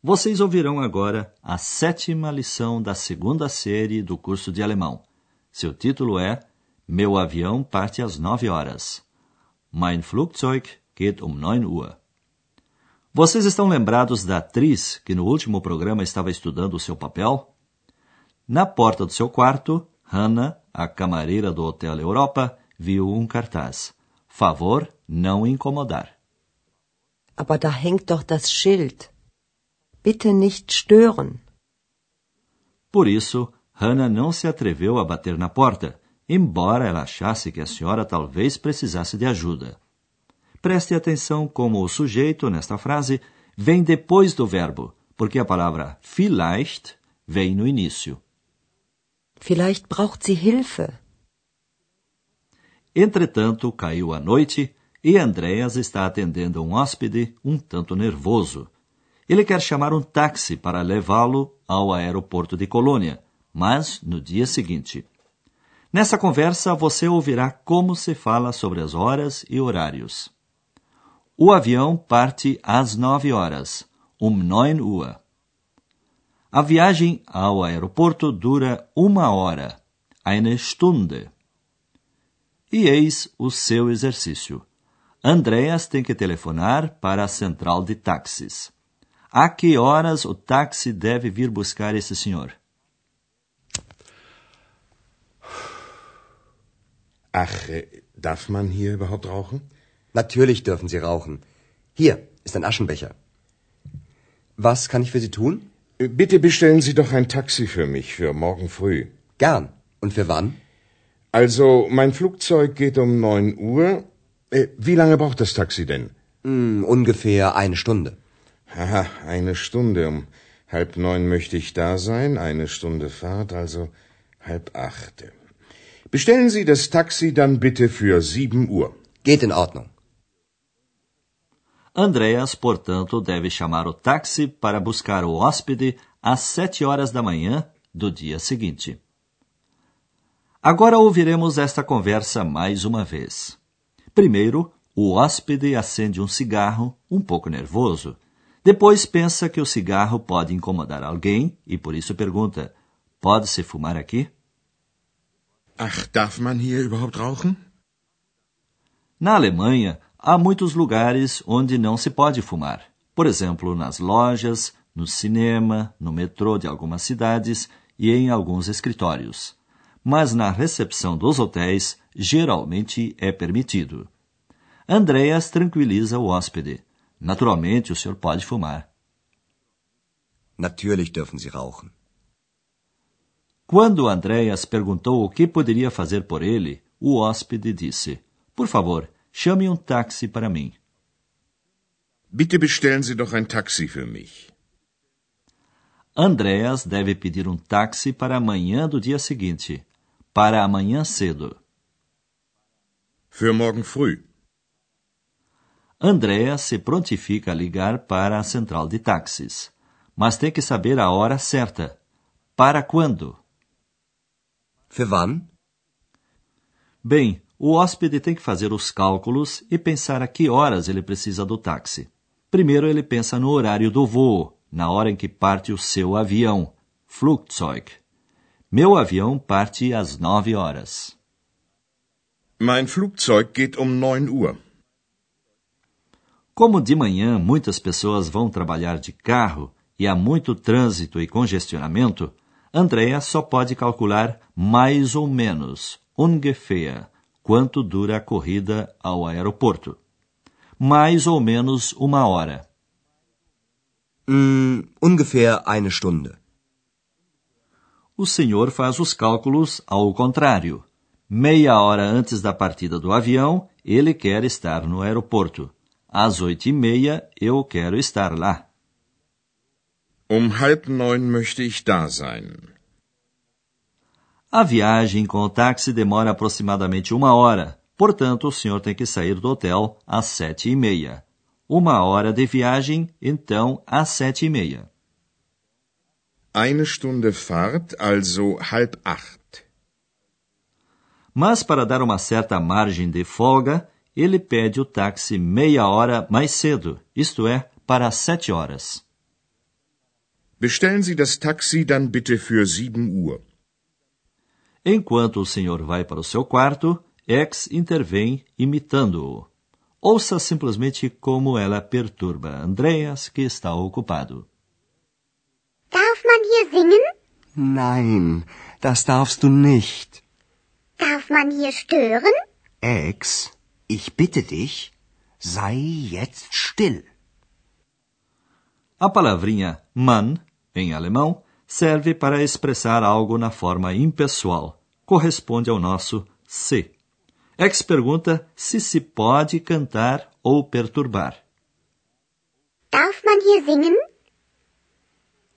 Vocês ouvirão agora a sétima lição da segunda série do curso de alemão. Seu título é Meu avião parte às nove horas. Mein Flugzeug geht um 9 Uhr. Vocês estão lembrados da atriz que no último programa estava estudando o seu papel? Na porta do seu quarto, Hannah, a camareira do Hotel Europa, viu um cartaz. Favor não incomodar. Aber da hängt doch das Schild. Bitte nicht stören. Por isso, Hannah não se atreveu a bater na porta, embora ela achasse que a senhora talvez precisasse de ajuda. Preste atenção como o sujeito, nesta frase, vem depois do verbo, porque a palavra vielleicht vem no início. Vielleicht braucht sie Hilfe. Entretanto, caiu a noite e Andreas está atendendo um hóspede um tanto nervoso. Ele quer chamar um táxi para levá-lo ao aeroporto de Colônia, mas no dia seguinte. Nessa conversa, você ouvirá como se fala sobre as horas e horários. O avião parte às nove horas, um 9 Uhr. A viagem ao aeroporto dura uma hora, eine Stunde. E eis o seu exercício. Andreas tem que telefonar para a central de táxis. A que horas o táxi deve vir buscar esse senhor? Ach, äh, darf man hier überhaupt rauchen? Natürlich dürfen Sie rauchen. Hier ist ein Aschenbecher. Was kann ich für Sie tun? Bitte bestellen Sie doch ein Taxi für mich für morgen früh. Gern. Und für wann? Also, mein Flugzeug geht um 9 Uhr. Äh, wie lange braucht das Taxi denn? Hm, ungefähr eine Stunde. Haha, eine Stunde. Um halb neun möchte ich da sein. Eine Stunde Fahrt, also halb acht. Bestellen Sie das Taxi dann bitte für sieben Uhr. Geht in Ordnung. Andreas, portanto, deve chamar o táxi para buscar o hóspede às sete horas da manhã do dia seguinte. Agora ouviremos esta conversa mais uma vez. Primeiro, o hóspede acende um cigarro, um pouco nervoso. Depois pensa que o cigarro pode incomodar alguém e por isso pergunta: Pode-se fumar aqui? Ach, darf man hier überhaupt rauchen? Na Alemanha, há muitos lugares onde não se pode fumar. Por exemplo, nas lojas, no cinema, no metrô de algumas cidades e em alguns escritórios. Mas na recepção dos hotéis, geralmente é permitido. Andreas tranquiliza o hóspede. Naturalmente, o senhor pode fumar. Natürlich dürfen Sie rauchen. Quando Andreas perguntou o que poderia fazer por ele, o hóspede disse: Por favor, chame um táxi para mim. Bitte bestellen Sie doch ein Taxi für mich. Andreas deve pedir um táxi para amanhã do dia seguinte, para amanhã cedo. Für morgen früh. Andreas se prontifica a ligar para a central de táxis, mas tem que saber a hora certa. Para quando? Für wann? Bem, o hóspede tem que fazer os cálculos e pensar a que horas ele precisa do táxi. Primeiro ele pensa no horário do voo, na hora em que parte o seu avião, Flugzeug. Meu avião parte às nove horas. Mein Flugzeug geht um 9 Uhr. Como de manhã muitas pessoas vão trabalhar de carro e há muito trânsito e congestionamento, Andrea só pode calcular mais ou menos, ungefähr, quanto dura a corrida ao aeroporto. Mais ou menos uma hora. Hm, ungefähr eine Stunde. O senhor faz os cálculos ao contrário. Meia hora antes da partida do avião, ele quer estar no aeroporto. Às oito e meia, eu quero estar lá. Um halb neun möchte ich da sein. A viagem com o táxi demora aproximadamente uma hora, portanto, o senhor tem que sair do hotel às sete e meia. Uma hora de viagem, então, às sete e meia. Eine Stunde Fahrt, also halb acht. Mas, para dar uma certa margem de folga, ele pede o táxi meia hora mais cedo, isto é, para as sete horas. Bestellen Sie das Taxi dann bitte für sieben Uhr. Enquanto o senhor vai para o seu quarto, X intervém imitando-o. Ouça simplesmente como ela perturba Andreas, que está ocupado. Darf man hier singen? Nein, das darfst du nicht. Darf man hier stören? Ex, ich bitte dich, sei jetzt still. A palavrinha man, em alemão, serve para expressar algo na forma impessoal. Corresponde ao nosso se. Ex pergunta se se pode cantar ou perturbar. Darf man hier singen?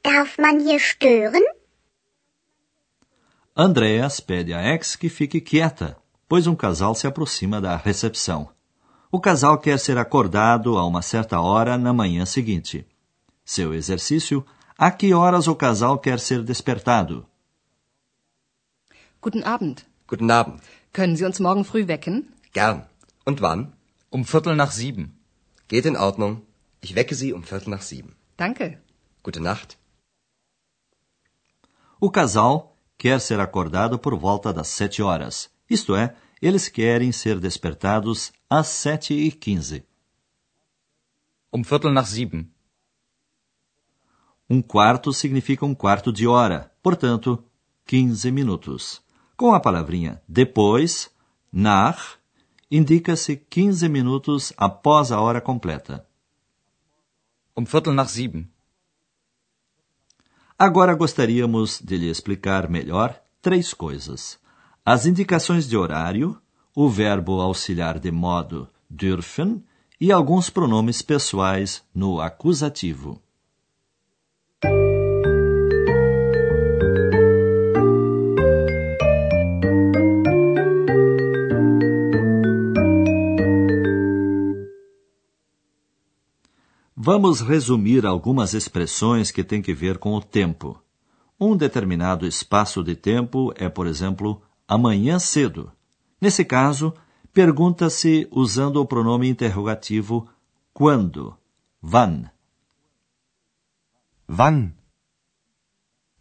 Darf man hier stören? Andreas pede a Ex que fique quieta, pois um casal se aproxima da recepção. O casal quer ser acordado a uma certa hora na manhã seguinte. Seu exercício: a que horas o casal quer ser despertado? Guten Abend. Guten Abend. Können Sie uns morgen früh wecken? Gern. Und wann? Um Viertel nach sieben. Geht in Ordnung. Ich wecke Sie um Viertel nach sieben. Danke. Gute Nacht. O casal quer ser acordado por volta das sete horas. Isto é, eles querem ser despertados às sete e quinze. Um Viertel nach sieben. Um quarto significa um quarto de hora, portanto, 15 minutos. Com a palavrinha depois, nach, indica-se 15 minutos após a hora completa. Um Viertel nach sieben. Agora gostaríamos de lhe explicar melhor três coisas: as indicações de horário, o verbo auxiliar de modo dürfen e alguns pronomes pessoais no acusativo. Vamos resumir algumas expressões que têm que ver com o tempo. Um determinado espaço de tempo é, por exemplo, amanhã cedo. Nesse caso, pergunta-se usando o pronome interrogativo quando, wann. Wann?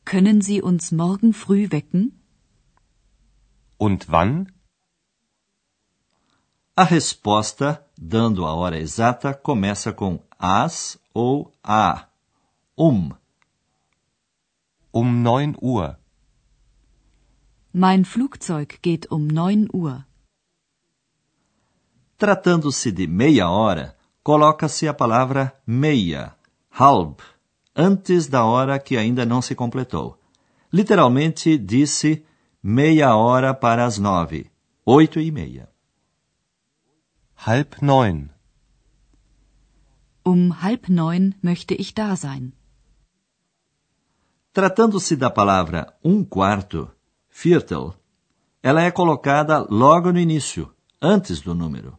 Können Sie uns morgen früh wecken? Und wann? A resposta, dando a hora exata, começa com as ou a. Um. Um neun Uhr. Mein Flugzeug geht um 9 Uhr. Tratando-se de meia hora, coloca-se a palavra meia, halb, antes da hora que ainda não se completou. Literalmente disse meia hora para as nove, oito e meia. Halb neun. Um halb neun möchte ich da sein. Tratando-se da palavra um quarto, viertel, ela é colocada logo no início, antes do número.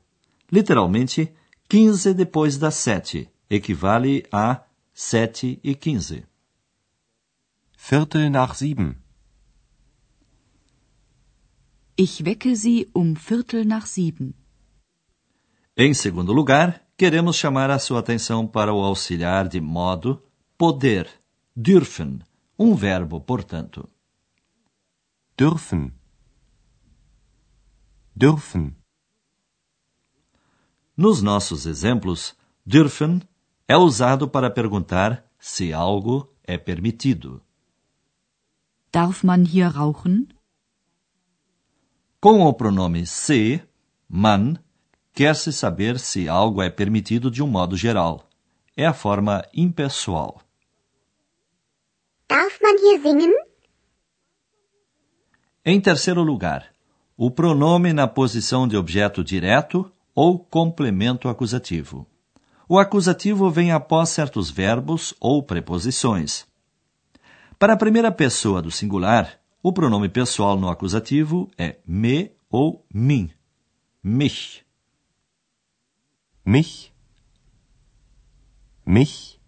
Literalmente, 15 depois das 7, equivale a 7 e 15. Viertel nach sieben. Ich wecke Sie um Viertel nach sieben. Em segundo lugar, queremos chamar a sua atenção para o auxiliar de modo poder, dürfen, um verbo, portanto. Dürfen. Dürfen. Nos nossos exemplos, dürfen é usado para perguntar se algo é permitido. Darf man hier rauchen? Com o pronome se, man, quer-se saber se algo é permitido de um modo geral. É a forma impessoal. Darf man hier singen? Em terceiro lugar, o pronome na posição de objeto direto ou complemento acusativo. O acusativo vem após certos verbos ou preposições. Para a primeira pessoa do singular, O pronome pessoal no acusativo é me ou mim. Mich. Mich. Mich.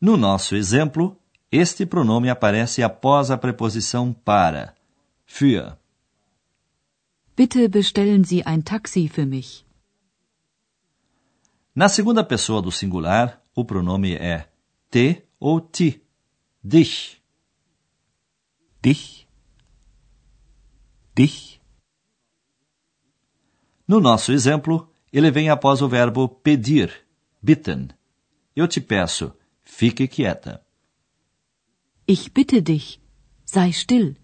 No nosso exemplo, este pronome aparece após a preposição para. Für. Bitte bestellen Sie ein Taxi für mich. Na segunda pessoa do singular, o pronome é te ou ti. Dich. Dich. Dich. No nosso exemplo, ele vem após o verbo pedir, bitten. Eu te peço, fique quieta. Ich bitte dich, sei still.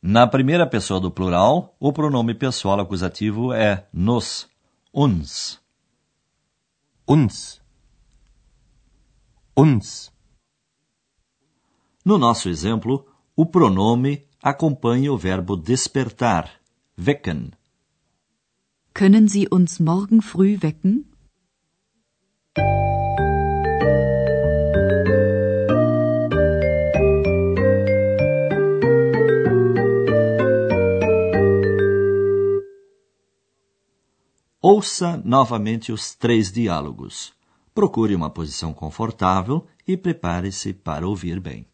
Na primeira pessoa do plural, o pronome pessoal acusativo é nos, uns. Uns. Uns. No nosso exemplo, o pronome acompanha o verbo despertar, wecken. Können Sie uns morgen früh wecken? Ouça novamente os três diálogos. Procure uma posição confortável e prepare-se para ouvir bem.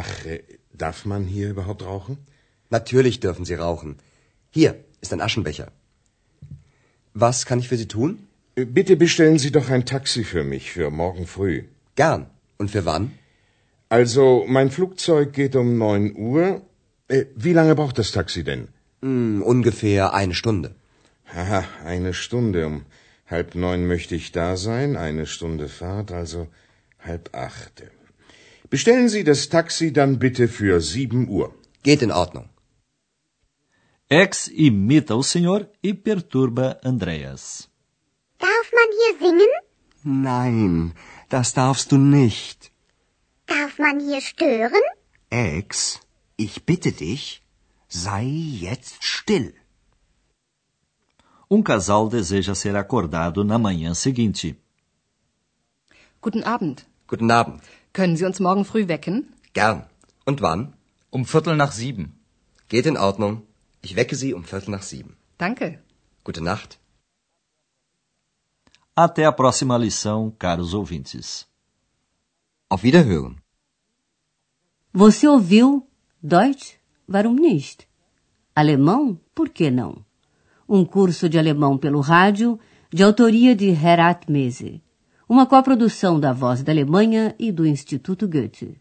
Ach, äh, darf man hier überhaupt rauchen? Natürlich dürfen Sie rauchen. Hier ist ein Aschenbecher. Was kann ich für Sie tun? Äh, Bitte bestellen Sie doch ein Taxi für mich für morgen früh. Gern. Und für wann? Also, mein Flugzeug geht um neun Uhr. Äh, wie lange braucht das Taxi denn? Hm, ungefähr eine Stunde. Haha, eine Stunde. Um halb neun möchte ich da sein. Eine Stunde Fahrt, also halb acht. Bestellen Sie das Taxi dann bitte für sieben Uhr. Geht in Ordnung. Ex imita o senhor e perturba Andreas. Darf man hier singen? Nein, das darfst du nicht. Darf man hier stören? Ex, ich bitte dich, sei jetzt still. Um casal deseja ser acordado na manhã seguinte. Guten Abend. Guten Abend. Können Sie uns morgen früh wecken? Gern. Und wann? Um Viertel nach sieben. Geht in Ordnung. Ich wecke Sie um Viertel nach sieben. Danke. Gute Nacht. Até a próxima lição, caros ouvintes. Auf Wiederhören. Você ouviu Deutsch? Warum nicht? Alemão? Por que não? Um curso de alemão pelo rádio, de autoria de Herat Mese. Uma coprodução da Voz da Alemanha e do Instituto Goethe.